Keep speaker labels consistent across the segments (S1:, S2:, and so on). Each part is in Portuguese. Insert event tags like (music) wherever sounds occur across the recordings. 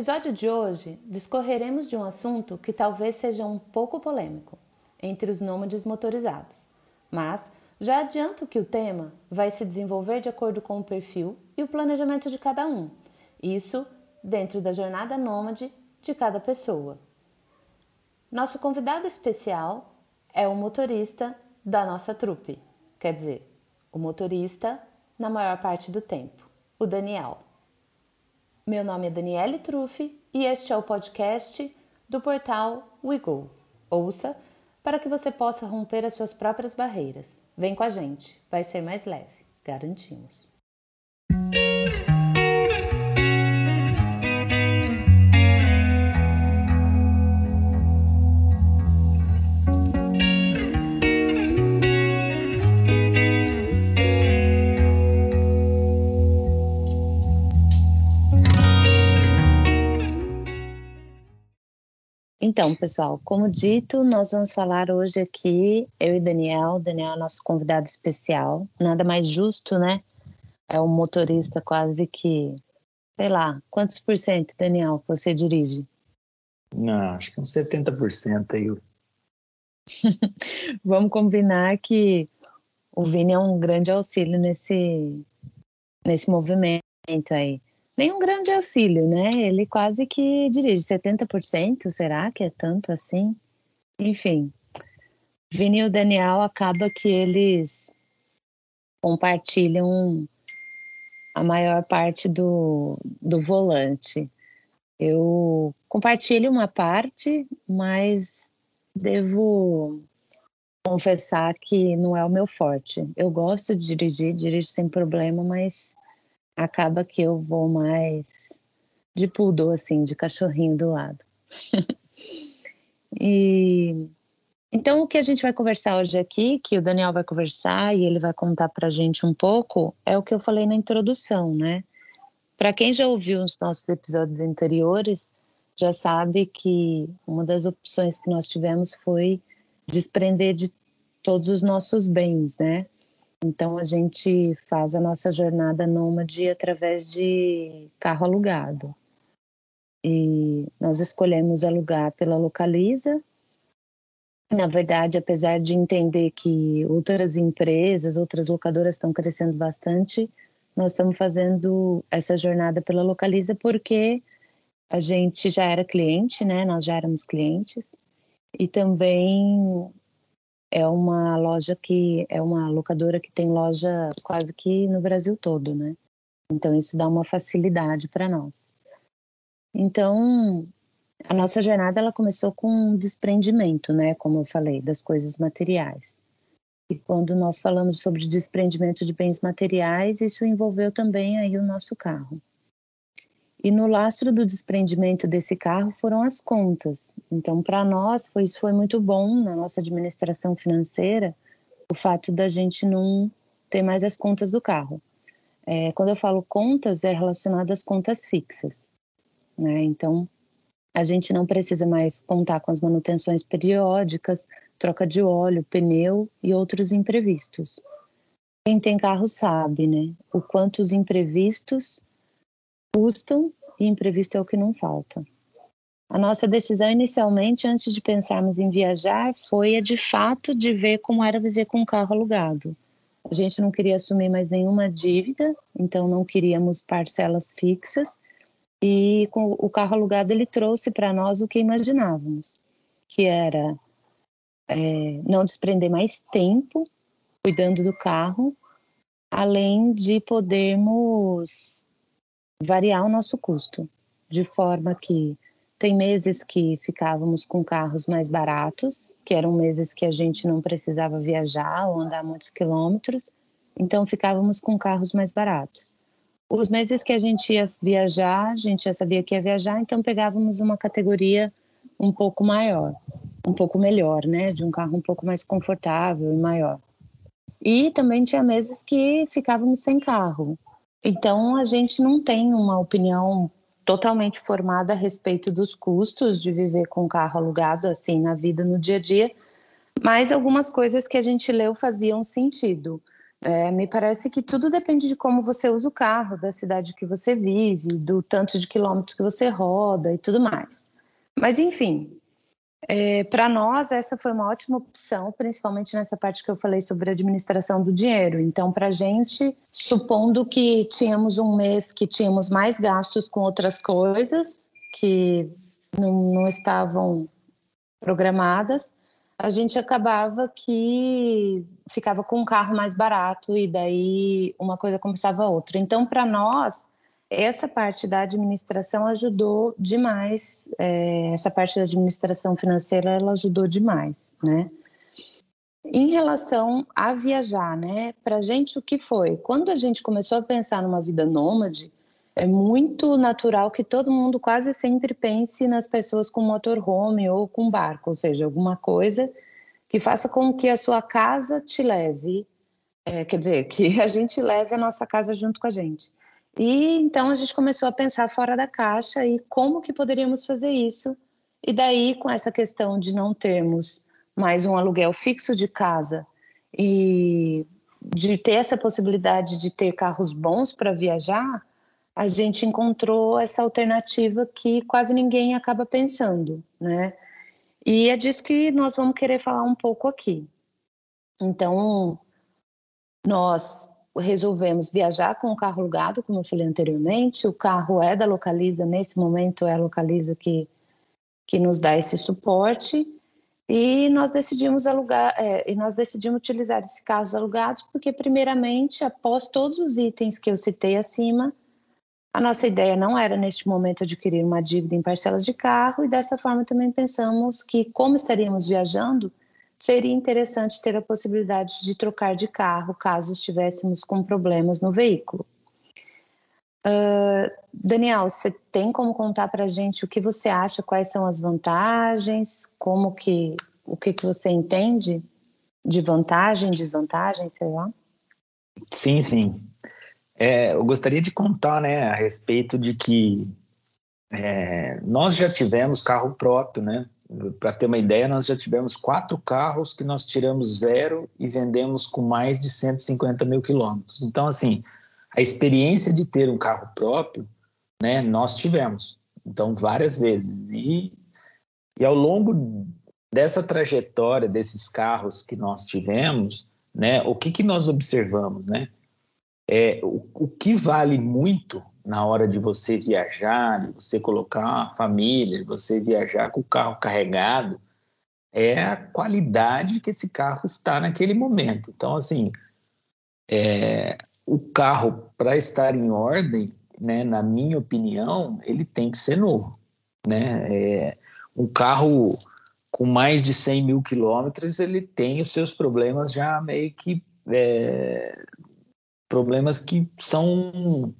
S1: Episódio de hoje, discorreremos de um assunto que talvez seja um pouco polêmico entre os nômades motorizados, mas já adianto que o tema vai se desenvolver de acordo com o perfil e o planejamento de cada um, isso dentro da jornada nômade de cada pessoa. Nosso convidado especial é o motorista da nossa trupe, quer dizer, o motorista na maior parte do tempo, o Daniel. Meu nome é Daniele Truffi e este é o podcast do portal WeGo. Ouça para que você possa romper as suas próprias barreiras. Vem com a gente, vai ser mais leve, garantimos. Então, pessoal, como dito, nós vamos falar hoje aqui, eu e Daniel. Daniel é nosso convidado especial. Nada mais justo, né? É um motorista quase que, sei lá, quantos por cento, Daniel, você dirige?
S2: Não, acho que uns 70% aí. (laughs)
S1: vamos combinar que o Vini é um grande auxílio nesse, nesse movimento aí nem um grande auxílio, né? Ele quase que dirige 70%, será que é tanto assim? Enfim, Vini e o Daniel acaba que eles compartilham a maior parte do, do volante. Eu compartilho uma parte, mas devo confessar que não é o meu forte. Eu gosto de dirigir, dirijo sem problema, mas acaba que eu vou mais de poodle, assim, de cachorrinho do lado. (laughs) e então o que a gente vai conversar hoje aqui, que o Daniel vai conversar e ele vai contar para gente um pouco, é o que eu falei na introdução, né? Para quem já ouviu os nossos episódios anteriores, já sabe que uma das opções que nós tivemos foi desprender de todos os nossos bens, né? Então a gente faz a nossa jornada nômade através de carro alugado. E nós escolhemos alugar pela Localiza. Na verdade, apesar de entender que outras empresas, outras locadoras estão crescendo bastante, nós estamos fazendo essa jornada pela Localiza porque a gente já era cliente, né? Nós já éramos clientes. E também é uma loja que é uma locadora que tem loja quase que no Brasil todo, né? Então isso dá uma facilidade para nós. Então a nossa jornada ela começou com um desprendimento, né? Como eu falei, das coisas materiais. E quando nós falamos sobre desprendimento de bens materiais, isso envolveu também aí o nosso carro. E no lastro do desprendimento desse carro foram as contas. Então, para nós, foi, isso foi muito bom na nossa administração financeira, o fato da gente não ter mais as contas do carro. É, quando eu falo contas, é relacionado às contas fixas. Né? Então, a gente não precisa mais contar com as manutenções periódicas, troca de óleo, pneu e outros imprevistos. Quem tem carro sabe, né? O quanto os imprevistos custam e imprevisto é o que não falta. A nossa decisão inicialmente, antes de pensarmos em viajar, foi a de fato de ver como era viver com um carro alugado. A gente não queria assumir mais nenhuma dívida, então não queríamos parcelas fixas. E com o carro alugado ele trouxe para nós o que imaginávamos, que era é, não desprender mais tempo cuidando do carro, além de podermos variar o nosso custo, de forma que tem meses que ficávamos com carros mais baratos, que eram meses que a gente não precisava viajar ou andar muitos quilômetros, então ficávamos com carros mais baratos. Os meses que a gente ia viajar, a gente já sabia que ia viajar, então pegávamos uma categoria um pouco maior, um pouco melhor, né? De um carro um pouco mais confortável e maior. E também tinha meses que ficávamos sem carro, então, a gente não tem uma opinião totalmente formada a respeito dos custos de viver com carro alugado assim na vida no dia a dia, mas algumas coisas que a gente leu faziam sentido. É, me parece que tudo depende de como você usa o carro, da cidade que você vive, do tanto de quilômetros que você roda e tudo mais. Mas, enfim, é, para nós, essa foi uma ótima opção, principalmente nessa parte que eu falei sobre administração do dinheiro. Então, para a gente, supondo que tínhamos um mês que tínhamos mais gastos com outras coisas que não, não estavam programadas, a gente acabava que ficava com um carro mais barato e daí uma coisa compensava a outra. Então, para nós, essa parte da administração ajudou demais, é, essa parte da administração financeira, ela ajudou demais, né? Em relação a viajar, né? Para gente, o que foi? Quando a gente começou a pensar numa vida nômade, é muito natural que todo mundo quase sempre pense nas pessoas com motorhome ou com barco, ou seja, alguma coisa que faça com que a sua casa te leve, é, quer dizer, que a gente leve a nossa casa junto com a gente. E então a gente começou a pensar fora da caixa e como que poderíamos fazer isso. E daí, com essa questão de não termos mais um aluguel fixo de casa e de ter essa possibilidade de ter carros bons para viajar, a gente encontrou essa alternativa que quase ninguém acaba pensando, né? E é disso que nós vamos querer falar um pouco aqui. Então, nós resolvemos viajar com o carro alugado, como eu falei anteriormente. O carro é da Localiza, nesse momento é a Localiza que, que nos dá esse suporte. E nós decidimos alugar, é, e nós decidimos utilizar esses carros alugados porque, primeiramente, após todos os itens que eu citei acima, a nossa ideia não era, neste momento, adquirir uma dívida em parcelas de carro, e dessa forma também pensamos que, como estaríamos viajando, seria interessante ter a possibilidade de trocar de carro caso estivéssemos com problemas no veículo. Uh, Daniel, você tem como contar para a gente o que você acha, quais são as vantagens, como que, o que, que você entende de vantagem, desvantagem, sei lá?
S2: Sim, sim. É, eu gostaria de contar né, a respeito de que é, nós já tivemos carro próprio, né? Para ter uma ideia, nós já tivemos quatro carros que nós tiramos zero e vendemos com mais de 150 mil quilômetros. Então, assim, a experiência de ter um carro próprio, né, nós tivemos. Então, várias vezes. E, e ao longo dessa trajetória desses carros que nós tivemos, né, o que, que nós observamos, né? É, o, o que vale muito na hora de você viajar, de você colocar uma família, de você viajar com o carro carregado, é a qualidade que esse carro está naquele momento. Então, assim, é, o carro, para estar em ordem, né, na minha opinião, ele tem que ser novo. Né? É, um carro com mais de 100 mil quilômetros, ele tem os seus problemas já meio que é, problemas que são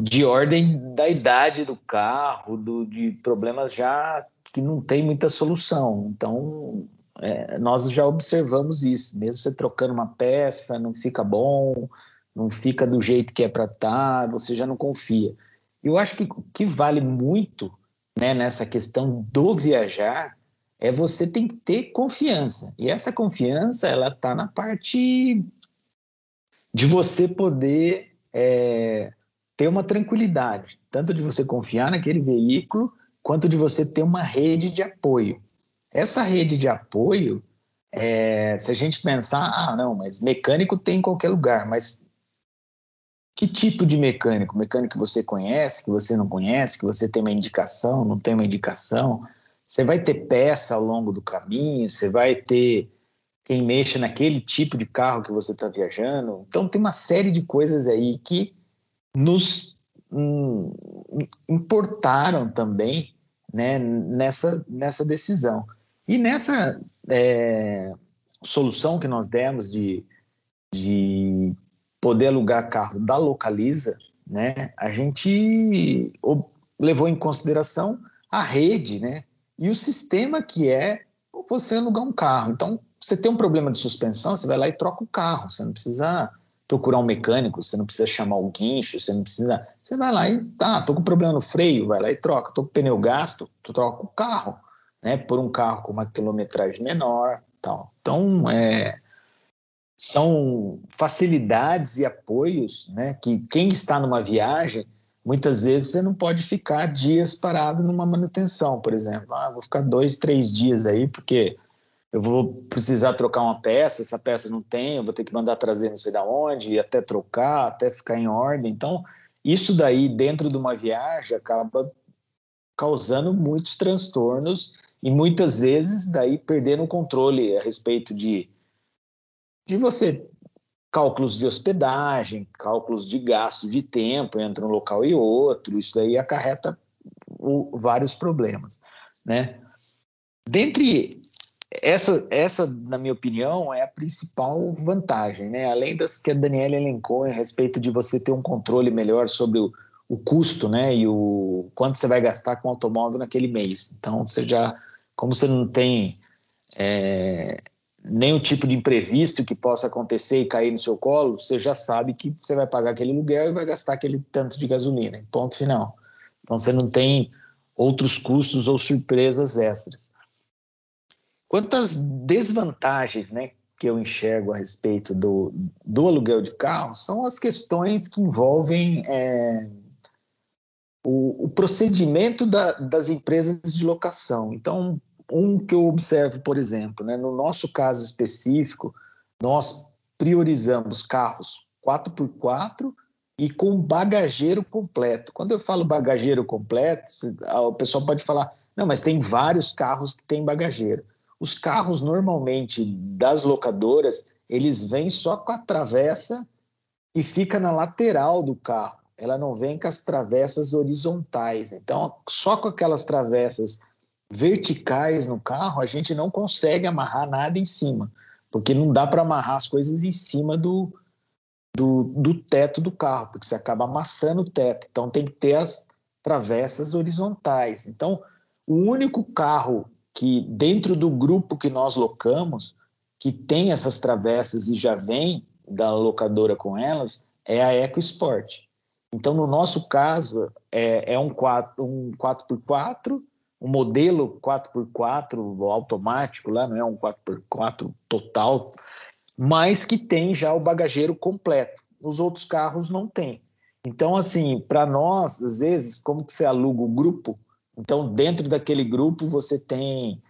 S2: de ordem da idade do carro, do, de problemas já que não tem muita solução. Então, é, nós já observamos isso. Mesmo você trocando uma peça, não fica bom, não fica do jeito que é para estar, tá, você já não confia. Eu acho que que vale muito né, nessa questão do viajar é você tem que ter confiança. E essa confiança, ela está na parte de você poder é, ter uma tranquilidade, tanto de você confiar naquele veículo, quanto de você ter uma rede de apoio. Essa rede de apoio, é, se a gente pensar, ah, não, mas mecânico tem em qualquer lugar, mas que tipo de mecânico? Mecânico que você conhece, que você não conhece, que você tem uma indicação, não tem uma indicação? Você vai ter peça ao longo do caminho, você vai ter quem mexa naquele tipo de carro que você está viajando. Então, tem uma série de coisas aí que nos hum, importaram também né, nessa, nessa decisão. E nessa é, solução que nós demos de, de poder alugar carro da Localiza, né, a gente levou em consideração a rede né, e o sistema que é você alugar um carro. Então, você tem um problema de suspensão, você vai lá e troca o carro. Você não precisa procurar um mecânico, você não precisa chamar o guincho, você não precisa. Você vai lá e tá, tô com problema no freio, vai lá e troca. Tô com pneu gasto, tu troca o carro, né? Por um carro com uma quilometragem menor, tal. Então, é, são facilidades e apoios, né? Que quem está numa viagem, muitas vezes você não pode ficar dias parado numa manutenção, por exemplo. Ah, vou ficar dois, três dias aí, porque eu vou precisar trocar uma peça, essa peça não tem, eu vou ter que mandar trazer não sei da onde, e até trocar, até ficar em ordem. Então, isso daí, dentro de uma viagem, acaba causando muitos transtornos e muitas vezes daí perdendo o controle a respeito de de você cálculos de hospedagem, cálculos de gasto de tempo entre um local e outro, isso daí acarreta o, vários problemas, né? Dentre essa, essa, na minha opinião, é a principal vantagem, né? Além das que a Daniela elencou a respeito de você ter um controle melhor sobre o, o custo, né? E o quanto você vai gastar com o automóvel naquele mês. Então, você já, como você não tem é, nenhum tipo de imprevisto que possa acontecer e cair no seu colo, você já sabe que você vai pagar aquele aluguel e vai gastar aquele tanto de gasolina, ponto final. Então você não tem outros custos ou surpresas extras. Quantas desvantagens né, que eu enxergo a respeito do, do aluguel de carro são as questões que envolvem é, o, o, procedimento da, das empresas de locação. Então, um que eu observo, por exemplo, né, no nosso caso específico, nós priorizamos carros 4x4 e com bagageiro completo. Quando eu falo bagageiro completo, o pessoal pode falar, não, mas tem vários carros que têm bagageiro. Os carros normalmente das locadoras, eles vêm só com a travessa e fica na lateral do carro. Ela não vem com as travessas horizontais. Então, só com aquelas travessas verticais no carro, a gente não consegue amarrar nada em cima, porque não dá para amarrar as coisas em cima do, do, do, teto do carro, porque você acaba amassando o teto. Então tem que ter as travessas horizontais. Então, o único carro que, dentro do grupo que nós locamos, que tem essas travessas e já vem da locadora com elas, é a EcoSport. Então, no nosso caso, é, é um, 4, um 4x4 um modelo 4x4 automático lá, não é um 4x4 total, mas que tem já o bagageiro completo. Os outros carros não tem. Então, assim, para nós, às vezes, como que você aluga o grupo? Então, dentro daquele grupo, você tem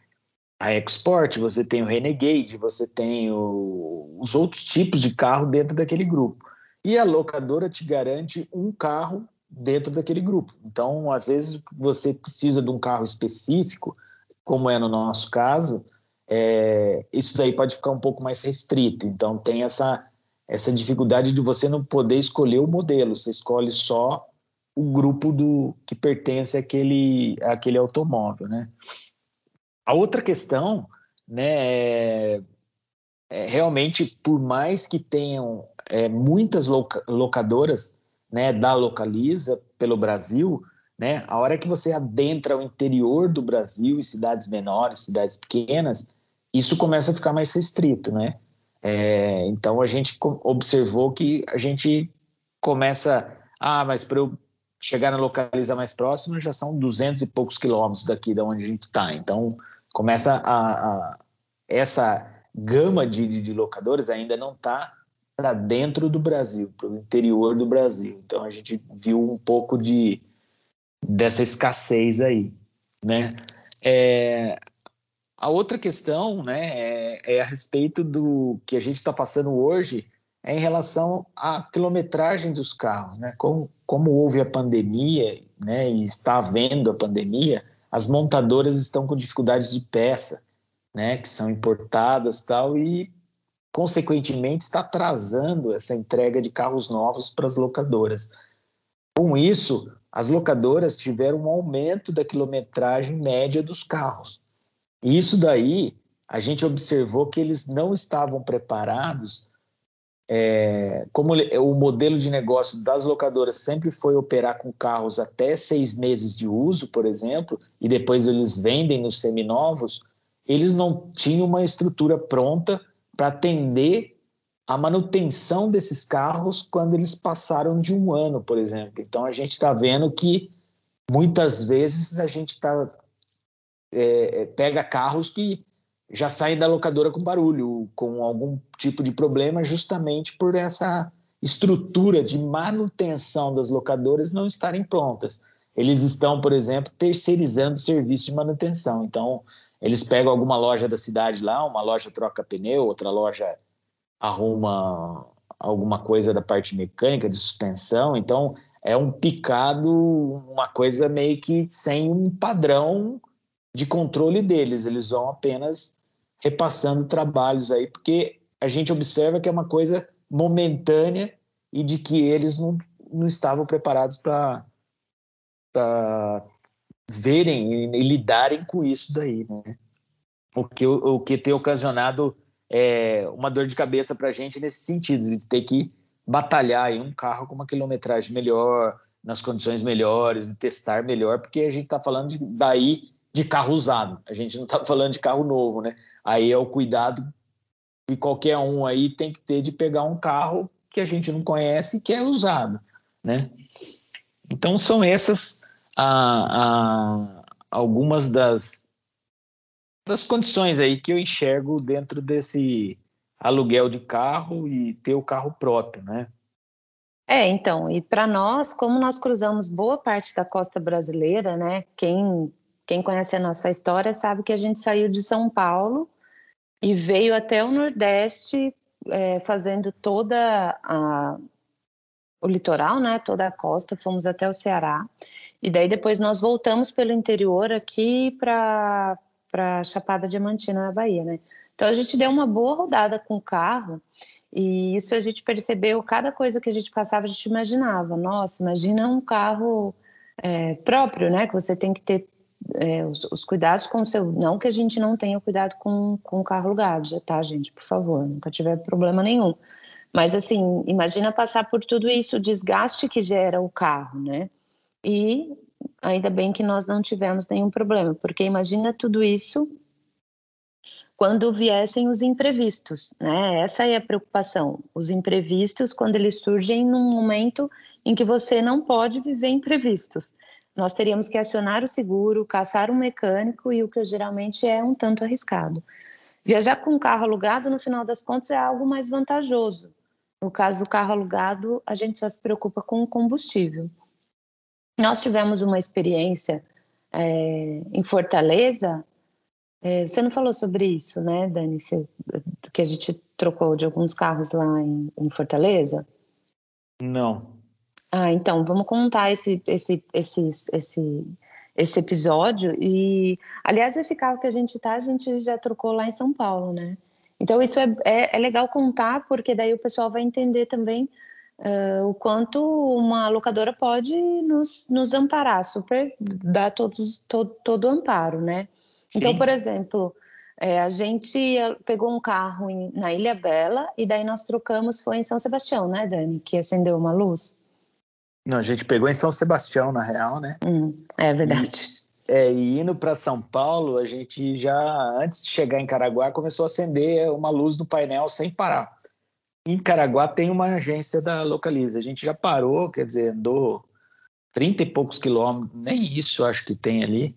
S2: a Export, você tem o Renegade, você tem o, os outros tipos de carro dentro daquele grupo. E a locadora te garante um carro dentro daquele grupo. Então, às vezes, você precisa de um carro específico, como é no nosso caso, é, isso daí pode ficar um pouco mais restrito. Então, tem essa, essa dificuldade de você não poder escolher o modelo, você escolhe só o grupo do que pertence àquele, àquele automóvel, né? A outra questão, né, é, é realmente, por mais que tenham é, muitas loca locadoras né, da Localiza pelo Brasil, né, a hora que você adentra o interior do Brasil, em cidades menores, cidades pequenas, isso começa a ficar mais restrito, né? É, então a gente observou que a gente começa, ah, mas para eu chegar na localiza mais próxima já são duzentos e poucos quilômetros daqui da onde a gente está. Então começa a, a essa gama de, de locadores ainda não está para dentro do Brasil, para o interior do Brasil. Então a gente viu um pouco de dessa escassez aí, né? É, a outra questão, né, é, é, a respeito do que a gente está passando hoje é em relação à quilometragem dos carros, né? Como, como houve a pandemia, né, e está havendo a pandemia, as montadoras estão com dificuldades de peça, né, que são importadas tal e consequentemente, está atrasando essa entrega de carros novos para as locadoras. Com isso, as locadoras tiveram um aumento da quilometragem média dos carros. E isso daí, a gente observou que eles não estavam preparados. É, como o modelo de negócio das locadoras sempre foi operar com carros até seis meses de uso, por exemplo, e depois eles vendem nos seminovos, eles não tinham uma estrutura pronta para atender a manutenção desses carros quando eles passaram de um ano, por exemplo. Então a gente está vendo que muitas vezes a gente tá, é, é, pega carros que já saem da locadora com barulho, com algum tipo de problema, justamente por essa estrutura de manutenção das locadoras não estarem prontas. Eles estão, por exemplo, terceirizando o serviço de manutenção. Então, eles pegam alguma loja da cidade lá, uma loja troca pneu, outra loja arruma alguma coisa da parte mecânica, de suspensão. Então, é um picado, uma coisa meio que sem um padrão de controle deles. Eles vão apenas repassando trabalhos aí, porque a gente observa que é uma coisa momentânea e de que eles não, não estavam preparados para verem e, lidarem com isso daí, né? O que, o, que tem ocasionado é, uma dor de cabeça para a gente nesse sentido, de ter que batalhar em um carro com uma quilometragem melhor, nas condições melhores, de testar melhor, porque a gente está falando de, daí de carro usado, a gente não está (laughs) falando de carro novo, né? Aí é o cuidado que qualquer um aí tem que ter de pegar um carro que a gente não conhece que é usado, né? Então são essas a, a, algumas das, das condições aí que eu enxergo dentro desse aluguel de carro e ter o carro próprio, né?
S1: É, então, e para nós, como nós cruzamos boa parte da costa brasileira, né? Quem, quem conhece a nossa história sabe que a gente saiu de São Paulo e veio até o Nordeste é, fazendo toda a, o litoral, né, toda a costa, fomos até o Ceará, e daí depois nós voltamos pelo interior aqui para para Chapada Diamantina, na Bahia, né? Então a gente deu uma boa rodada com o carro e isso a gente percebeu, cada coisa que a gente passava, a gente imaginava. Nossa, imagina um carro é, próprio, né? Que você tem que ter é, os, os, cuidados com o seu. Não que a gente não tenha cuidado com, com o carro alugado, já tá, gente, por favor, nunca tiver problema nenhum. Mas, assim, imagina passar por tudo isso, o desgaste que gera o carro, né? E ainda bem que nós não tivemos nenhum problema, porque imagina tudo isso quando viessem os imprevistos, né? Essa é a preocupação. Os imprevistos, quando eles surgem num momento em que você não pode viver imprevistos nós teríamos que acionar o seguro, caçar um mecânico e o que geralmente é um tanto arriscado. Viajar com um carro alugado, no final das contas, é algo mais vantajoso. No caso do carro alugado, a gente só se preocupa com o combustível. Nós tivemos uma experiência é, em Fortaleza. É, você não falou sobre isso, né, Dani? Você, que a gente trocou de alguns carros lá em, em Fortaleza?
S2: Não.
S1: Ah, então, vamos contar esse, esse, esse, esse, esse episódio. E, aliás, esse carro que a gente tá, a gente já trocou lá em São Paulo, né? Então, isso é, é, é legal contar, porque daí o pessoal vai entender também uh, o quanto uma locadora pode nos, nos amparar, super, dar todos, todo, todo o amparo, né? Sim. Então, por exemplo, é, a gente pegou um carro em, na Ilha Bela e daí nós trocamos, foi em São Sebastião, né, Dani? Que acendeu uma luz.
S2: Não, a gente pegou em São Sebastião, na real, né?
S1: Hum, é verdade.
S2: E, é, e indo para São Paulo, a gente já, antes de chegar em Caraguá, começou a acender uma luz do painel sem parar. Em Caraguá tem uma agência da Localiza. A gente já parou, quer dizer, andou 30 e poucos quilômetros, nem isso acho que tem ali.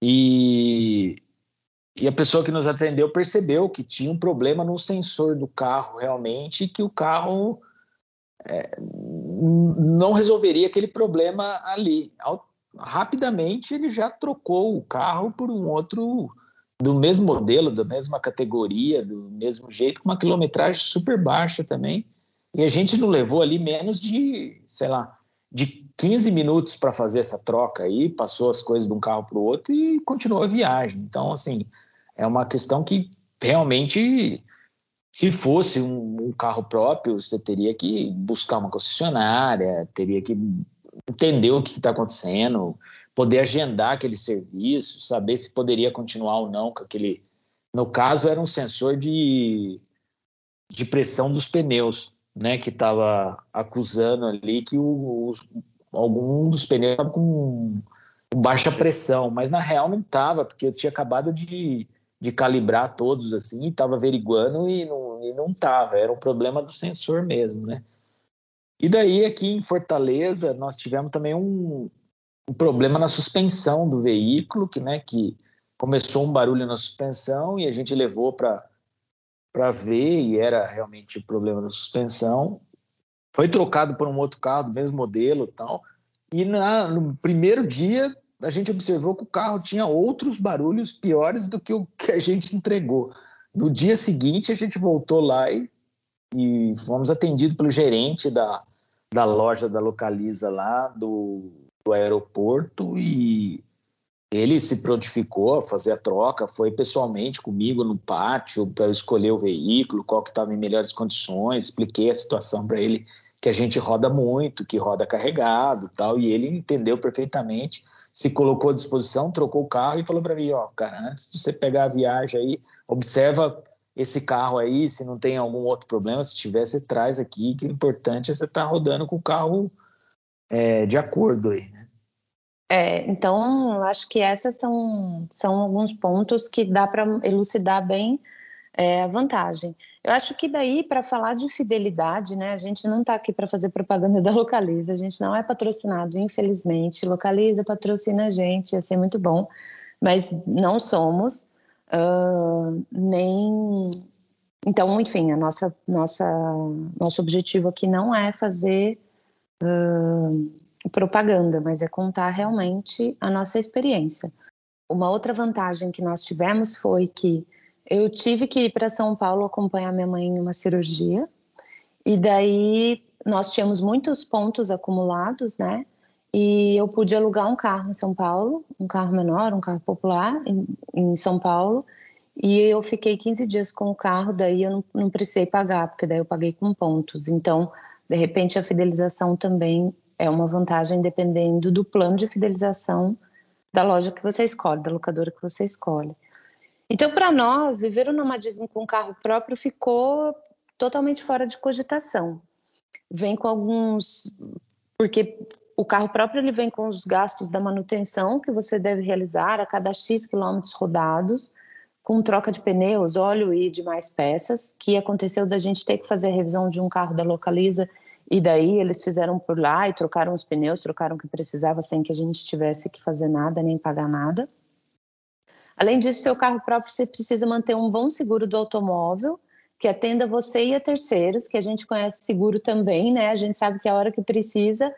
S2: E, e a pessoa que nos atendeu percebeu que tinha um problema no sensor do carro realmente, e que o carro é, não resolveria aquele problema ali. Rapidamente ele já trocou o carro por um outro do mesmo modelo, da mesma categoria, do mesmo jeito, com uma quilometragem super baixa também. E a gente não levou ali menos de, sei lá, de 15 minutos para fazer essa troca aí, passou as coisas de um carro para o outro e continuou a viagem. Então, assim, é uma questão que realmente se fosse um, um, carro próprio, você teria que buscar uma concessionária, teria que entender o que está acontecendo, poder agendar aquele serviço, saber se poderia continuar ou não com aquele. No caso, era um sensor de, de pressão dos pneus, né, que estava acusando ali que o, algum dos pneus estava com baixa pressão, mas na real não estava, porque eu tinha acabado de de calibrar todos assim, estava averiguando e não, e não tava, era um problema do sensor mesmo, né? E daí aqui em Fortaleza nós tivemos também um, um problema na suspensão do veículo, que, né, que começou um barulho na suspensão e a gente levou para ver e era realmente problema da suspensão. Foi trocado por um outro carro do mesmo modelo, tal. E na, no primeiro dia a gente observou que o carro tinha outros barulhos piores do que o que a gente entregou. No dia seguinte a gente voltou lá e, e fomos atendidos pelo gerente da, da loja da Localiza lá do, do aeroporto e ele se prontificou a fazer a troca, foi pessoalmente comigo no pátio para escolher o veículo, qual que estava em melhores condições, expliquei a situação para ele que a gente roda muito, que roda carregado, tal, e ele entendeu perfeitamente, se colocou à disposição, trocou o carro e falou para mim, ó, cara, antes de você pegar a viagem aí, observa esse carro aí, se não tem algum outro problema, se tiver, você traz aqui, que o importante é você estar tá rodando com o carro é, de acordo aí, né?
S1: É, então, acho que esses são, são alguns pontos que dá para elucidar bem é, a vantagem. Eu acho que daí, para falar de fidelidade, né, a gente não está aqui para fazer propaganda (laughs) da Localiza, a gente não é patrocinado, infelizmente. Localiza patrocina a gente, ia ser muito bom, mas não somos, uh, nem. Então, enfim, a nossa, nossa, nosso objetivo aqui não é fazer. Uh, propaganda, mas é contar realmente a nossa experiência. Uma outra vantagem que nós tivemos foi que eu tive que ir para São Paulo acompanhar minha mãe em uma cirurgia, e daí nós tínhamos muitos pontos acumulados, né? E eu pude alugar um carro em São Paulo, um carro menor, um carro popular em, em São Paulo, e eu fiquei 15 dias com o carro, daí eu não, não precisei pagar, porque daí eu paguei com pontos. Então, de repente, a fidelização também é uma vantagem dependendo do plano de fidelização da loja que você escolhe, da locadora que você escolhe. Então, para nós, viver o nomadismo com carro próprio ficou totalmente fora de cogitação. Vem com alguns. Porque o carro próprio ele vem com os gastos da manutenção que você deve realizar a cada X quilômetros rodados, com troca de pneus, óleo e demais peças, que aconteceu da gente ter que fazer a revisão de um carro da Localiza e daí eles fizeram por lá e trocaram os pneus, trocaram o que precisava sem que a gente tivesse que fazer nada nem pagar nada. Além disso, seu carro próprio você precisa manter um bom seguro do automóvel que atenda você e a terceiros, que a gente conhece seguro também, né? A gente sabe que a hora que precisa,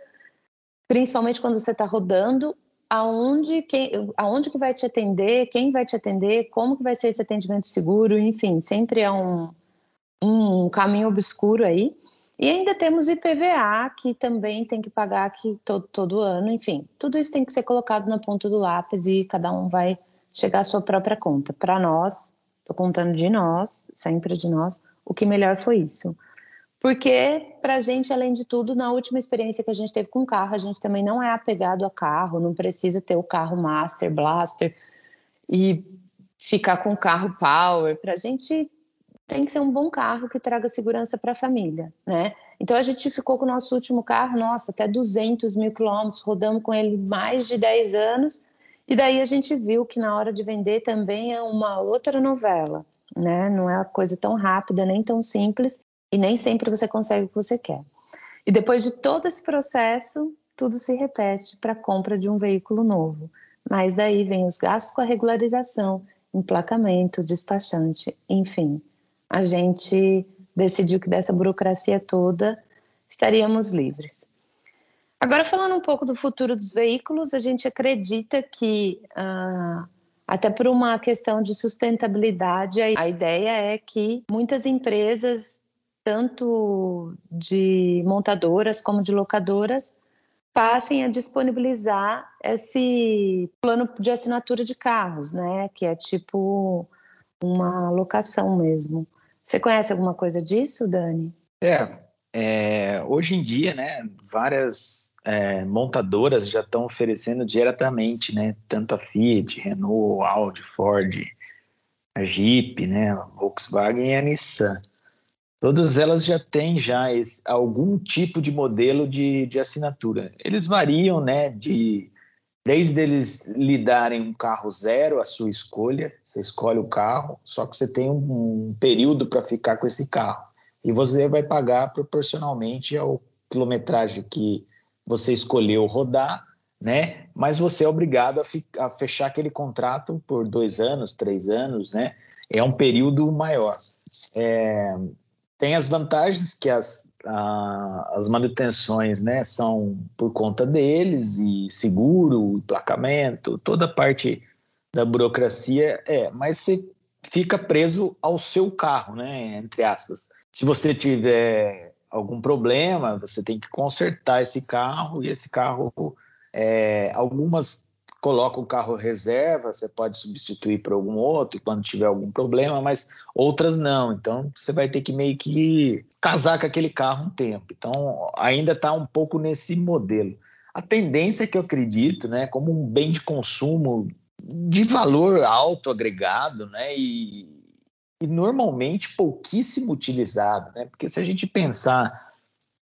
S1: principalmente quando você está rodando, aonde, quem, aonde que vai te atender, quem vai te atender, como que vai ser esse atendimento seguro, enfim, sempre é um, um caminho obscuro aí. E ainda temos o IPVA, que também tem que pagar aqui todo, todo ano, enfim, tudo isso tem que ser colocado na ponta do lápis e cada um vai chegar à sua própria conta. Para nós, estou contando de nós, sempre de nós, o que melhor foi isso. Porque, para a gente, além de tudo, na última experiência que a gente teve com carro, a gente também não é apegado a carro, não precisa ter o carro Master, Blaster e ficar com o carro Power. Para a gente tem que ser um bom carro que traga segurança para a família, né? Então a gente ficou com o nosso último carro, nossa, até 200 mil quilômetros, rodamos com ele mais de 10 anos, e daí a gente viu que na hora de vender também é uma outra novela, né? Não é uma coisa tão rápida, nem tão simples, e nem sempre você consegue o que você quer. E depois de todo esse processo, tudo se repete para a compra de um veículo novo. Mas daí vem os gastos com a regularização, emplacamento, despachante, enfim a gente decidiu que dessa burocracia toda estaríamos livres. Agora, falando um pouco do futuro dos veículos, a gente acredita que, ah, até por uma questão de sustentabilidade, a ideia é que muitas empresas, tanto de montadoras como de locadoras, passem a disponibilizar esse plano de assinatura de carros, né? Que é tipo uma locação mesmo. Você conhece alguma coisa disso, Dani?
S2: É, é hoje em dia, né, várias é, montadoras já estão oferecendo diretamente, né, tanto a Fiat, Renault, Audi, Ford, a Jeep, né, a Volkswagen e a Nissan. Todas elas já têm já esse, algum tipo de modelo de, de assinatura. Eles variam, né, de Desde eles lhe darem um carro zero, a sua escolha, você escolhe o carro, só que você tem um, um período para ficar com esse carro. E você vai pagar proporcionalmente ao quilometragem que você escolheu rodar, né? Mas você é obrigado a, a, fechar aquele contrato por dois anos, três anos, né? É um período maior. É, tem as vantagens que as, a, as manutenções, né, são por conta deles e seguro, emplacamento, toda a parte da burocracia é, mas você fica preso ao seu carro, né, entre aspas. Se você tiver algum problema, você tem que consertar esse carro e esse carro é, algumas colocam o carro reserva, você pode substituir por algum outro quando tiver algum problema, mas outras não. Então você vai ter que meio que casar com aquele carro um tempo. Então ainda está um pouco nesse modelo. A tendência que eu acredito, né, como um bem de consumo de valor alto agregado, né, e, e normalmente pouquíssimo utilizado, né, porque se a gente pensar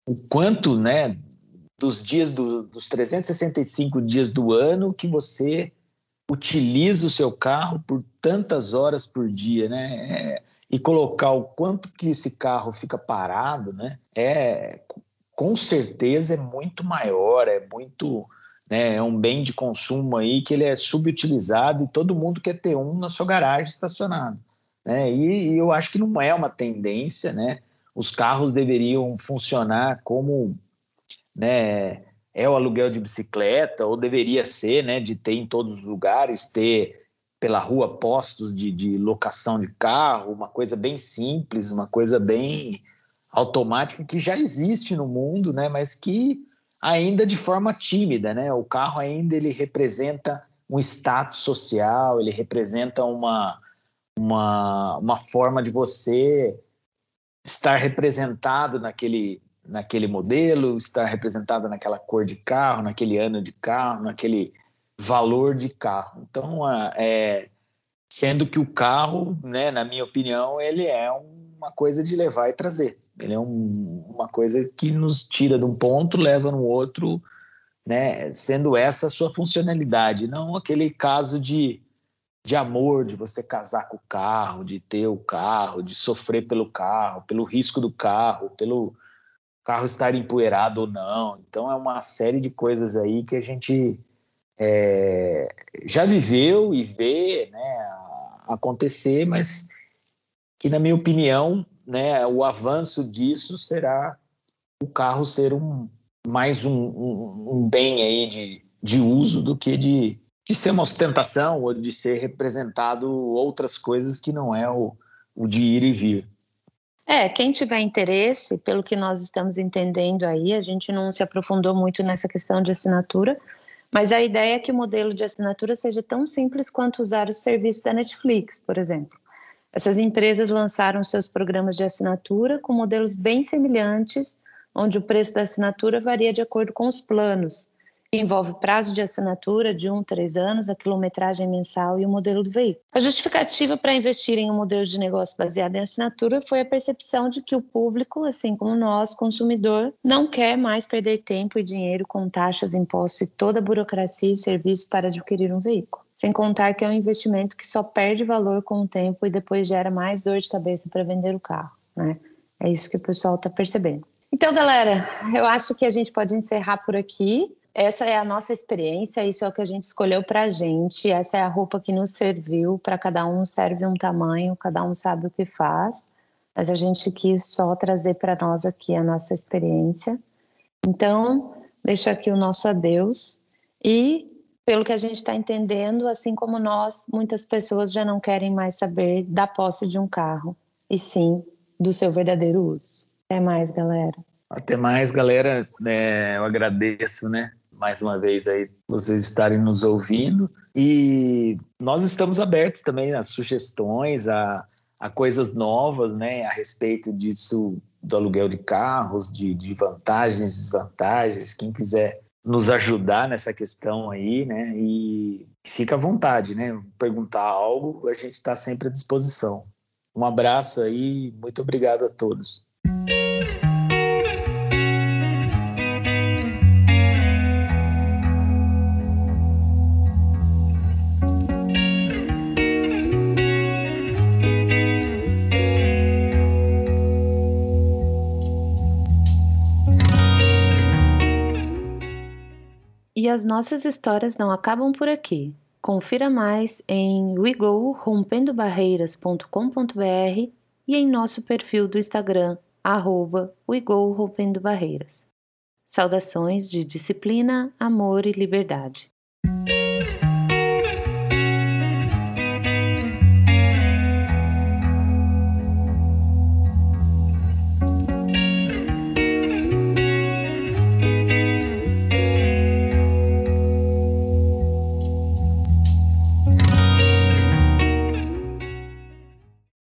S2: o quanto, né, dos dias do, dos 365 dias do ano que você utiliza o seu carro por tantas horas por dia, né? É, e colocar o quanto que esse carro fica parado, né? É com certeza é muito maior, é muito, né, é um bem de consumo aí que ele é subutilizado e todo mundo quer ter um na sua garagem estacionado, né? E, e eu acho que não é uma tendência, né? Os carros deveriam funcionar como né, é o aluguel de bicicleta, ou deveria ser, né, de ter em todos os lugares, ter pela rua postos de, de locação de carro, uma coisa bem simples, uma coisa bem automática que já existe no mundo, né, mas que ainda de forma tímida, né? O carro ainda ele representa um status social, ele representa uma, uma, uma forma de você estar representado naquele, naquele modelo, estar representada naquela cor de carro, naquele ano de carro, naquele valor de carro. Então, é, sendo que o carro, né, na minha opinião, ele é uma coisa de levar e trazer. Ele é um, uma coisa que nos tira de um ponto, leva no outro, né, sendo essa a sua funcionalidade, não aquele caso de, de amor, de você casar com o carro, de ter o carro, de sofrer pelo carro, pelo risco do carro, pelo carro estar empoeirado ou não. Então é uma série de coisas aí que a gente é, já viveu e vê né, acontecer, mas que na minha opinião, né, o avanço disso será o carro ser um mais um, um, um bem aí de, de uso do que de, de ser uma ostentação ou de ser representado outras coisas que não é o, o de ir e vir.
S1: É, quem tiver interesse, pelo que nós estamos entendendo aí, a gente não se aprofundou muito nessa questão de assinatura, mas a ideia é que o modelo de assinatura seja tão simples quanto usar o serviço da Netflix, por exemplo. Essas empresas lançaram seus programas de assinatura com modelos bem semelhantes, onde o preço da assinatura varia de acordo com os planos, envolve prazo de assinatura de um, três anos, a quilometragem mensal e o modelo do veículo. A justificativa para investir em um modelo de negócio baseado em assinatura foi a percepção de que o público, assim como nós, consumidor, não quer mais perder tempo e dinheiro com taxas, impostos e toda a burocracia e serviço para adquirir um veículo. Sem contar que é um investimento que só perde valor com o tempo e depois gera mais dor de cabeça para vender o carro, né? É isso que o pessoal está percebendo. Então, galera, eu acho que a gente pode encerrar por aqui. Essa é a nossa experiência, isso é o que a gente escolheu para a gente, essa é a roupa que nos serviu, para cada um serve um tamanho, cada um sabe o que faz, mas a gente quis só trazer para nós aqui a nossa experiência. Então, deixo aqui o nosso adeus e, pelo que a gente está entendendo, assim como nós, muitas pessoas já não querem mais saber da posse de um carro, e sim do seu verdadeiro uso. Até mais, galera.
S2: Até mais, galera. É, eu agradeço, né? mais uma vez aí vocês estarem nos ouvindo. E nós estamos abertos também a sugestões, a, a coisas novas, né, a respeito disso do aluguel de carros, de, de vantagens, desvantagens. Quem quiser nos ajudar nessa questão aí, né, e fica à vontade, né, perguntar algo, a gente está sempre à disposição. Um abraço aí, muito obrigado a todos.
S1: E as nossas histórias não acabam por aqui. Confira mais em wegorompendobarreiras.com.br e em nosso perfil do Instagram, arroba. Saudações de disciplina, amor e liberdade.